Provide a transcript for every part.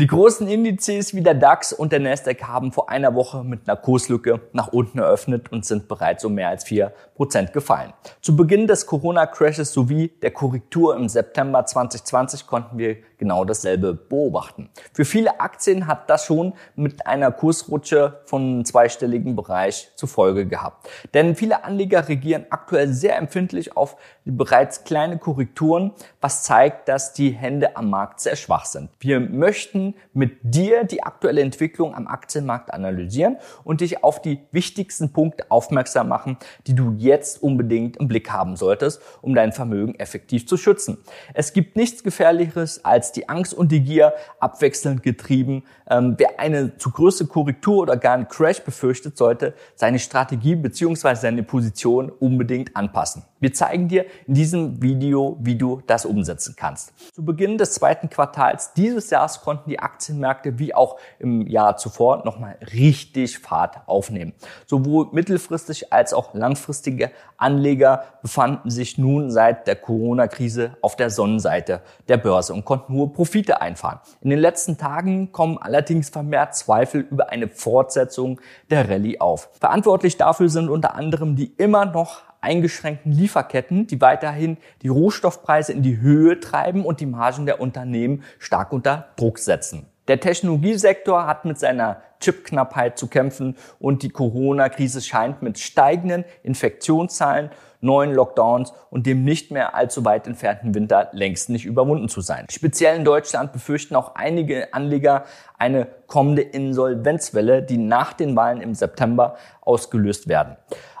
Die großen Indizes wie der DAX und der Nasdaq haben vor einer Woche mit einer Kurslücke nach unten eröffnet und sind bereits um mehr als 4% gefallen. Zu Beginn des Corona-Crashes sowie der Korrektur im September 2020 konnten wir genau dasselbe beobachten. Für viele Aktien hat das schon mit einer Kursrutsche von zweistelligen Bereich zur Folge gehabt. Denn viele Anleger regieren aktuell sehr empfindlich auf bereits kleine Korrekturen, was zeigt, dass die Hände am Markt sehr schwach sind. Wir möchten mit dir die aktuelle Entwicklung am Aktienmarkt analysieren und dich auf die wichtigsten Punkte aufmerksam machen, die du jetzt unbedingt im Blick haben solltest, um dein Vermögen effektiv zu schützen. Es gibt nichts Gefährlicheres als die Angst und die Gier, abwechselnd getrieben. Ähm, wer eine zu große Korrektur oder gar einen Crash befürchtet, sollte seine Strategie bzw. seine Position unbedingt anpassen. Wir zeigen dir in diesem Video, wie du das umsetzen kannst. Zu Beginn des zweiten Quartals dieses Jahres konnten die Aktienmärkte wie auch im Jahr zuvor nochmal richtig Fahrt aufnehmen. Sowohl mittelfristig als auch langfristige Anleger befanden sich nun seit der Corona-Krise auf der Sonnenseite der Börse und konnten hohe Profite einfahren. In den letzten Tagen kommen allerdings vermehrt Zweifel über eine Fortsetzung der Rallye auf. Verantwortlich dafür sind unter anderem die immer noch eingeschränkten Lieferketten, die weiterhin die Rohstoffpreise in die Höhe treiben und die Margen der Unternehmen stark unter Druck setzen. Der Technologiesektor hat mit seiner Chipknappheit zu kämpfen und die Corona-Krise scheint mit steigenden Infektionszahlen, neuen Lockdowns und dem nicht mehr allzu weit entfernten Winter längst nicht überwunden zu sein. Speziell in Deutschland befürchten auch einige Anleger eine kommende Insolvenzwelle, die nach den Wahlen im September ausgelöst werden.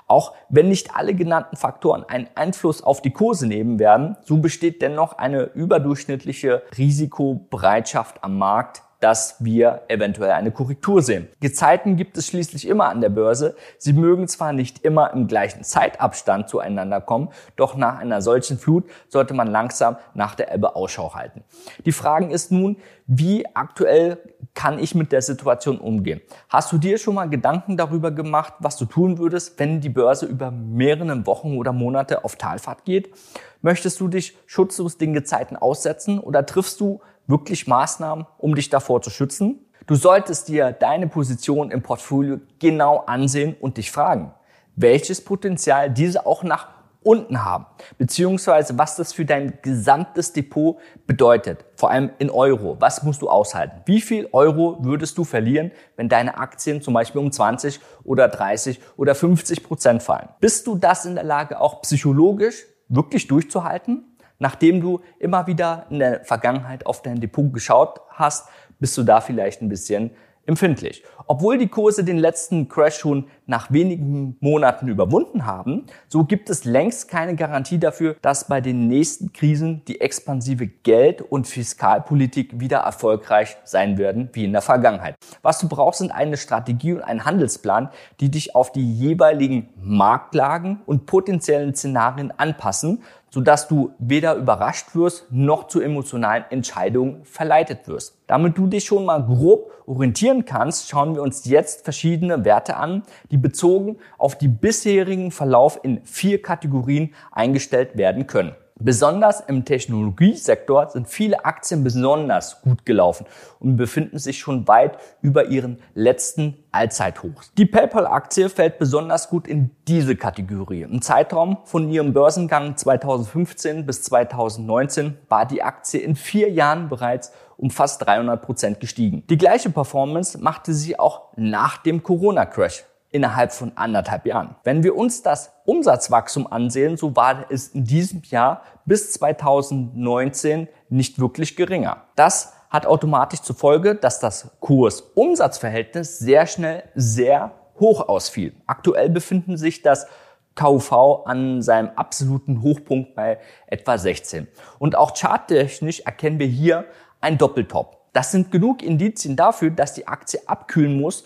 Auch wenn nicht alle genannten Faktoren einen Einfluss auf die Kurse nehmen werden, so besteht dennoch eine überdurchschnittliche Risikobereitschaft am Markt, dass wir eventuell eine Korrektur sehen. Gezeiten gibt es schließlich immer an der Börse. Sie mögen zwar nicht immer im gleichen Zeitabstand zueinander kommen, doch nach einer solchen Flut sollte man langsam nach der Ebbe Ausschau halten. Die Frage ist nun, wie aktuell kann ich mit der Situation umgehen? Hast du dir schon mal Gedanken darüber gemacht, was du tun würdest, wenn die Börse über mehrere Wochen oder Monate auf Talfahrt geht? Möchtest du dich schutzlos den Gezeiten aussetzen oder triffst du wirklich Maßnahmen, um dich davor zu schützen. Du solltest dir deine Position im Portfolio genau ansehen und dich fragen, welches Potenzial diese auch nach unten haben, beziehungsweise was das für dein gesamtes Depot bedeutet, vor allem in Euro. Was musst du aushalten? Wie viel Euro würdest du verlieren, wenn deine Aktien zum Beispiel um 20 oder 30 oder 50 Prozent fallen? Bist du das in der Lage, auch psychologisch wirklich durchzuhalten? Nachdem du immer wieder in der Vergangenheit auf dein Depot geschaut hast, bist du da vielleicht ein bisschen empfindlich. Obwohl die Kurse den letzten Crash schon nach wenigen Monaten überwunden haben, so gibt es längst keine Garantie dafür, dass bei den nächsten Krisen die expansive Geld- und Fiskalpolitik wieder erfolgreich sein werden wie in der Vergangenheit. Was du brauchst, sind eine Strategie und ein Handelsplan, die dich auf die jeweiligen Marktlagen und potenziellen Szenarien anpassen, sodass du weder überrascht wirst noch zu emotionalen Entscheidungen verleitet wirst. Damit du dich schon mal grob orientieren kannst, schauen wir uns jetzt verschiedene Werte an, die bezogen auf die bisherigen Verlauf in vier Kategorien eingestellt werden können. Besonders im Technologiesektor sind viele Aktien besonders gut gelaufen und befinden sich schon weit über ihren letzten Allzeithochs. Die PayPal-Aktie fällt besonders gut in diese Kategorie. Im Zeitraum von ihrem Börsengang 2015 bis 2019 war die Aktie in vier Jahren bereits um fast 300 Prozent gestiegen. Die gleiche Performance machte sie auch nach dem Corona-Crash innerhalb von anderthalb Jahren. Wenn wir uns das Umsatzwachstum ansehen, so war es in diesem Jahr bis 2019 nicht wirklich geringer. Das hat automatisch zur Folge, dass das Kurs-Umsatz-Verhältnis sehr schnell sehr hoch ausfiel. Aktuell befinden sich das KUV an seinem absoluten Hochpunkt bei etwa 16. Und auch charttechnisch erkennen wir hier ein Doppeltop. Das sind genug Indizien dafür, dass die Aktie abkühlen muss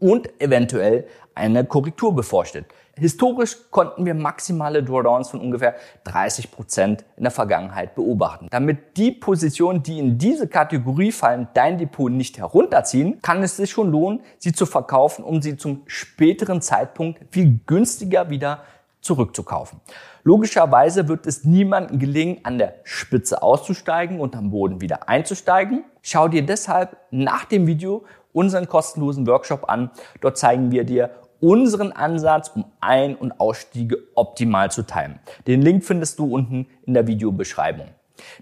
und eventuell eine Korrektur bevorsteht. Historisch konnten wir maximale Drawdowns von ungefähr 30 Prozent in der Vergangenheit beobachten. Damit die Positionen, die in diese Kategorie fallen, dein Depot nicht herunterziehen, kann es sich schon lohnen, sie zu verkaufen, um sie zum späteren Zeitpunkt viel günstiger wieder zurückzukaufen. Logischerweise wird es niemandem gelingen, an der Spitze auszusteigen und am Boden wieder einzusteigen. Schau dir deshalb nach dem Video unseren kostenlosen Workshop an. Dort zeigen wir dir unseren Ansatz, um Ein- und Ausstiege optimal zu timen. Den Link findest du unten in der Videobeschreibung.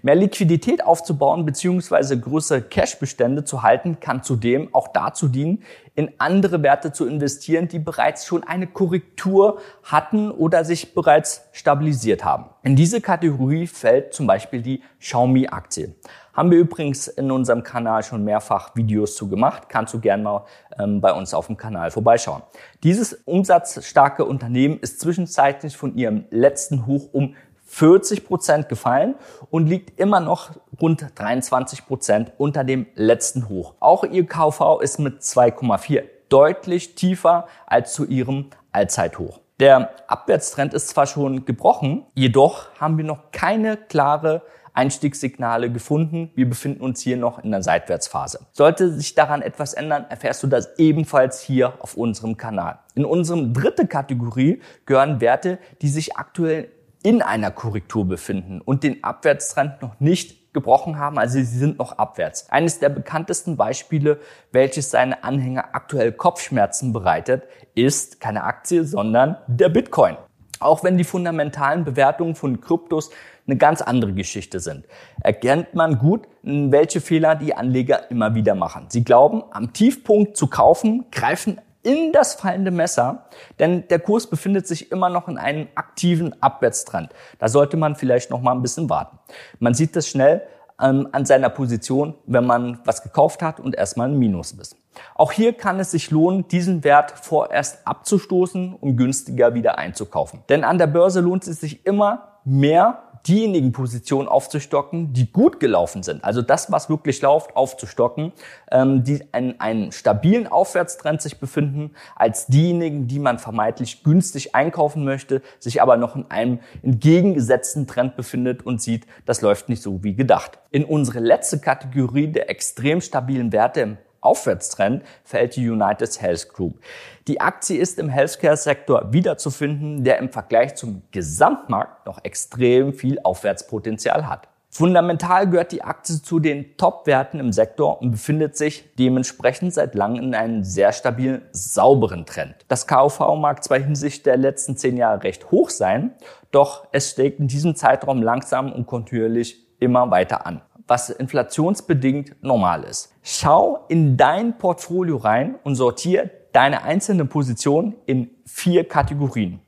Mehr Liquidität aufzubauen bzw. größere Cashbestände zu halten, kann zudem auch dazu dienen, in andere Werte zu investieren, die bereits schon eine Korrektur hatten oder sich bereits stabilisiert haben. In diese Kategorie fällt zum Beispiel die Xiaomi-Aktie. Haben wir übrigens in unserem Kanal schon mehrfach Videos zu gemacht. Kannst du gerne mal ähm, bei uns auf dem Kanal vorbeischauen. Dieses umsatzstarke Unternehmen ist zwischenzeitlich von ihrem letzten Hoch um 40 Prozent gefallen und liegt immer noch rund 23 Prozent unter dem letzten Hoch. Auch ihr KV ist mit 2,4 deutlich tiefer als zu ihrem Allzeithoch. Der Abwärtstrend ist zwar schon gebrochen, jedoch haben wir noch keine klare Einstiegssignale gefunden. Wir befinden uns hier noch in der Seitwärtsphase. Sollte sich daran etwas ändern, erfährst du das ebenfalls hier auf unserem Kanal. In unserem dritte Kategorie gehören Werte, die sich aktuell in einer Korrektur befinden und den Abwärtstrend noch nicht gebrochen haben, also sie sind noch abwärts. Eines der bekanntesten Beispiele, welches seine Anhänger aktuell Kopfschmerzen bereitet, ist keine Aktie, sondern der Bitcoin. Auch wenn die fundamentalen Bewertungen von Kryptos eine ganz andere Geschichte sind, erkennt man gut, welche Fehler die Anleger immer wieder machen. Sie glauben, am Tiefpunkt zu kaufen, greifen in das fallende Messer, denn der Kurs befindet sich immer noch in einem aktiven Abwärtstrend. Da sollte man vielleicht noch mal ein bisschen warten. Man sieht das schnell ähm, an seiner Position, wenn man was gekauft hat und erstmal ein Minus ist. Auch hier kann es sich lohnen, diesen Wert vorerst abzustoßen, um günstiger wieder einzukaufen. Denn an der Börse lohnt es sich immer mehr diejenigen Positionen aufzustocken, die gut gelaufen sind. Also das, was wirklich läuft, aufzustocken, ähm, die in einem stabilen Aufwärtstrend sich befinden, als diejenigen, die man vermeintlich günstig einkaufen möchte, sich aber noch in einem entgegengesetzten Trend befindet und sieht, das läuft nicht so wie gedacht. In unsere letzte Kategorie der extrem stabilen Werte im Aufwärtstrend fällt die United Health Group. Die Aktie ist im Healthcare-Sektor wiederzufinden, der im Vergleich zum Gesamtmarkt noch extrem viel Aufwärtspotenzial hat. Fundamental gehört die Aktie zu den Top-Werten im Sektor und befindet sich dementsprechend seit langem in einem sehr stabilen, sauberen Trend. Das KV mag zwar hinsichtlich der letzten zehn Jahre recht hoch sein, doch es steigt in diesem Zeitraum langsam und kontinuierlich immer weiter an was inflationsbedingt normal ist. Schau in dein Portfolio rein und sortiere deine einzelnen Positionen in vier Kategorien.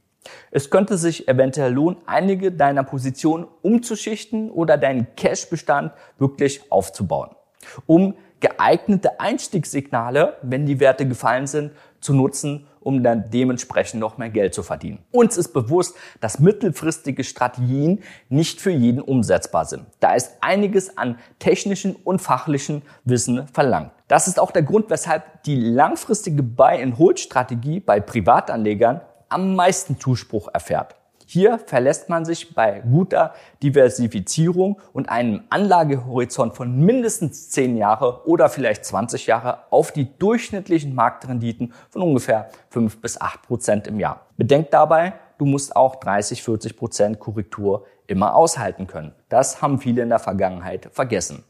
Es könnte sich eventuell lohnen, einige deiner Positionen umzuschichten oder deinen Cash-Bestand wirklich aufzubauen, um geeignete Einstiegssignale, wenn die Werte gefallen sind, zu nutzen, um dann dementsprechend noch mehr Geld zu verdienen. Uns ist bewusst, dass mittelfristige Strategien nicht für jeden umsetzbar sind. Da ist einiges an technischen und fachlichen Wissen verlangt. Das ist auch der Grund, weshalb die langfristige Buy-and-Hold-Strategie bei Privatanlegern am meisten Zuspruch erfährt. Hier verlässt man sich bei guter Diversifizierung und einem Anlagehorizont von mindestens 10 Jahre oder vielleicht 20 Jahre auf die durchschnittlichen Marktrenditen von ungefähr 5 bis 8 Prozent im Jahr. Bedenkt dabei, du musst auch 30, 40 Prozent Korrektur immer aushalten können. Das haben viele in der Vergangenheit vergessen.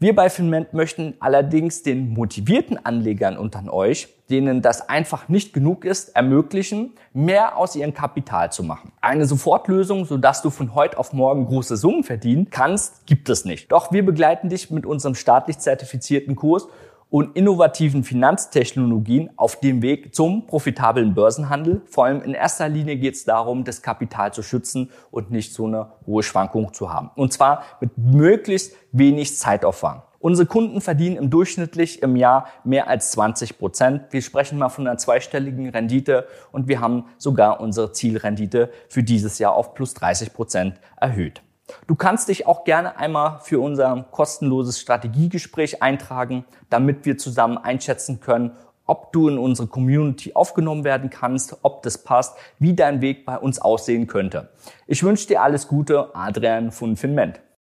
Wir bei Finment möchten allerdings den motivierten Anlegern unter euch, denen das einfach nicht genug ist, ermöglichen, mehr aus ihrem Kapital zu machen. Eine Sofortlösung, sodass du von heute auf morgen große Summen verdienen kannst, gibt es nicht. Doch wir begleiten dich mit unserem staatlich zertifizierten Kurs und innovativen Finanztechnologien auf dem Weg zum profitablen Börsenhandel. Vor allem in erster Linie geht es darum, das Kapital zu schützen und nicht so eine hohe Schwankung zu haben. Und zwar mit möglichst wenig Zeitaufwand. Unsere Kunden verdienen im durchschnittlich im Jahr mehr als 20 Prozent. Wir sprechen mal von einer zweistelligen Rendite und wir haben sogar unsere Zielrendite für dieses Jahr auf plus 30 Prozent erhöht. Du kannst dich auch gerne einmal für unser kostenloses Strategiegespräch eintragen, damit wir zusammen einschätzen können, ob du in unsere Community aufgenommen werden kannst, ob das passt, wie dein Weg bei uns aussehen könnte. Ich wünsche dir alles Gute, Adrian von Finment.